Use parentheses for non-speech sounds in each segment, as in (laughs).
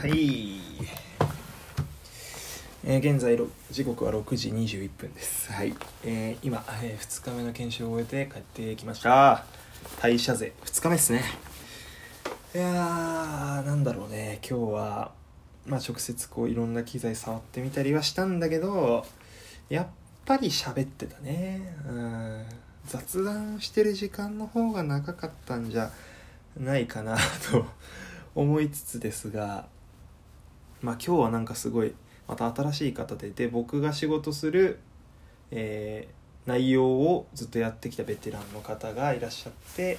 はい、えー現在時刻は6時21分です。はい、えー今、え2日目の研修を終えて帰ってきました。代謝税2日目ですね。いやーなんだろうね。今日はまあ直接こういろんな機材触ってみたりはしたんだけどやっぱり喋ってたね。うん。雑談してる時間の方が長かったんじゃないかなと思いつつですがまあ今日はなんかすごいまた新しい方でで僕が仕事する、えー内容をずっとやってきたベテランの方がいらっしゃって、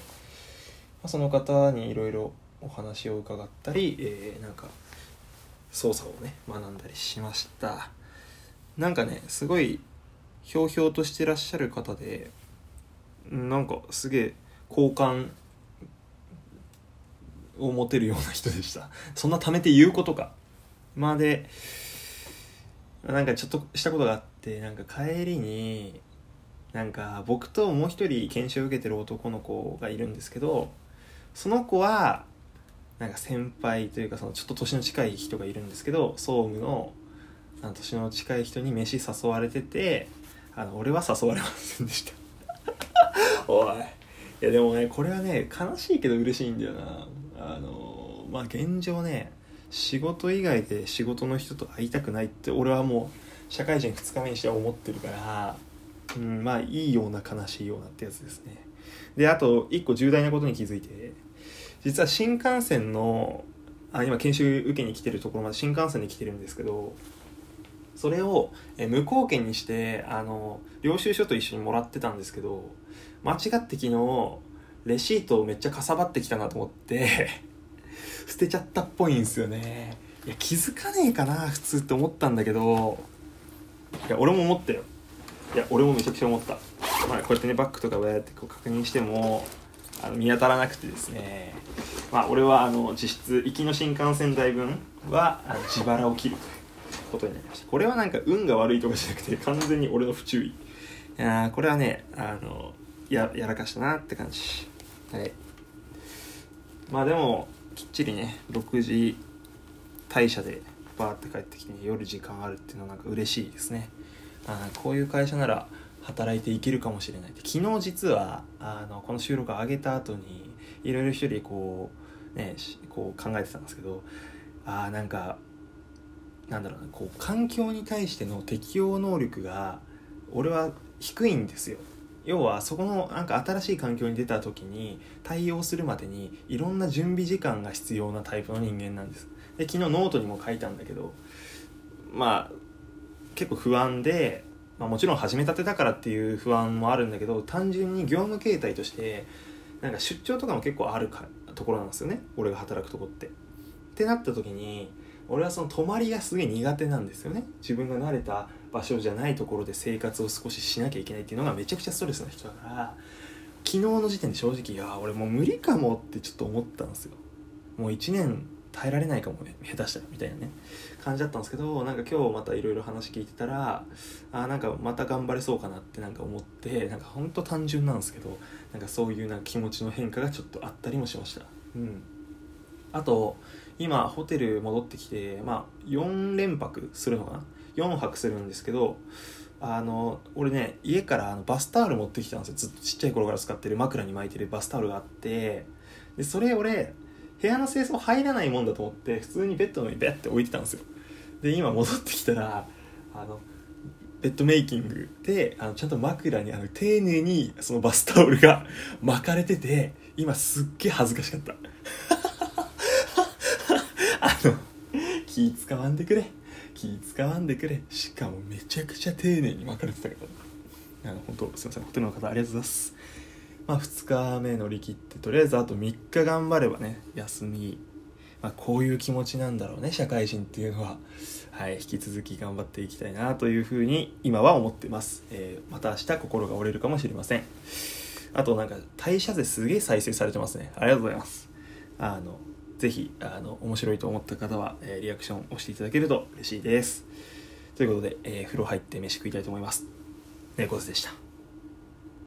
まあ、その方にいろいろお話を伺ったり、えーなんか操作をね学んだりしました。なんかねすごいひょうひょうとしてらっしゃる方でうんなんかすげえ好感を持てるような人でした。そんな貯めて言うことか。まあでなんかちょっとしたことがあってなんか帰りになんか僕ともう一人研修を受けてる男の子がいるんですけどその子はなんか先輩というかそのちょっと年の近い人がいるんですけど総務のあの年の近い人に飯誘われててあの俺は誘われませんでした。(laughs) おい。いやでもねこれはね悲しいけど嬉しいんだよな。あのまあ現状ね仕事以外で仕事の人と会いたくないって俺はもう社会人2日目にしては思ってるからうんまあいいような悲しいようなってやつですね。であと一個重大なことに気づいて実は新幹線のあ今研修受けに来てるところまで新幹線で来てるんですけどそれを無効券にしてあの領収書と一緒にもらってたんですけど間違って昨日レシートをめっちゃかさばってきたなと思って捨てちゃったっぽいんですよね。いや気づかねえかな普通って思ったんだけど。いや俺も思ったよ。いや俺もめちゃくちゃ思った、まあ、こうやってねバッグとかこうやってこう確認してもあの見当たらなくてですね。まあ俺はあの実質行きの新幹線代分はあの自腹を切るということになりました。これはなんか運が悪いとかじゃなくて完全に俺の不注意。いやこれはねあのややらかしたなって感じ。はい。まあでもきっちりね6時退社でバーって帰ってきて、ね、夜時間あるっていうのはなんか嬉しいですね。あこういう会社なら働いていけるかもしれないって。昨日実はあのこの収録を上げた後にいろいろ一人こうねこう考えてたんですけどあーなんかなんだろうなこう環境に対しての適応能力が俺は低いんですよ。要はそこのなんか新しい環境に出た時に対応するまでにいろんな準備時間が必要なタイプの人間なんです。で昨日ノートにも書いたんだけどまあ結構不安で、まあ、もちろん始めたてだからっていう不安もあるんだけど単純に業務形態としてなんか出張とかも結構あるかところなんですよね。俺が働くとこって。ってなった時に俺はその泊まりがすげえ苦手なんですよね。自分が慣れた場所じゃないところで生活を少ししなきゃいけないっていうのがめちゃくちゃストレスな人だから昨日の時点で正直いや俺もう無理かもってちょっと思ったんですよ。もう1年耐えられないかもね下手したらみたいなね感じだったんですけどなんか今日またいろいろ話聞いてたらあなんかまた頑張れそうかなってなんか思ってなんかほんと単純なんですけどなんかそういうなんか気持ちの変化がちょっとあったりもしました。うん。あと今ホテル戻ってきてまあ4連泊するのかな？4泊するんですけどあの俺ね家からあのバスタオル持ってきたんですよ。ずっとちっちゃい頃から使ってる枕に巻いてるバスタオルがあってでそれ俺部屋の清掃入らないもんだと思って普通にベッドの上にベッて置いてたんですよ。で今戻ってきたらあのベッドメイキングであのちゃんと枕にあの丁寧にそのバスタオルが (laughs) 巻かれてて今すっげえ恥ずかしかった。(laughs) あの気使わんでくれ。気使わんでくれ。しかもめちゃくちゃ丁寧に巻かれてたから。あの本当すいません。ホテルの方ありがとうございます。まあ2日目乗り切ってとりあえずあと3日頑張ればね休み。まあ、こういう気持ちなんだろうね社会人っていうのは、はい、引き続き頑張っていきたいなというふうに今は思ってます、えーまた明日心が折れるかもしれません。あとなんか代謝税すげえ再生されてますね。ありがとうございます。あのぜひあの面白いと思った方は、えーリアクションを押していただけると嬉しいです。ということで、えー風呂入って飯食いたいと思います。猫背でした。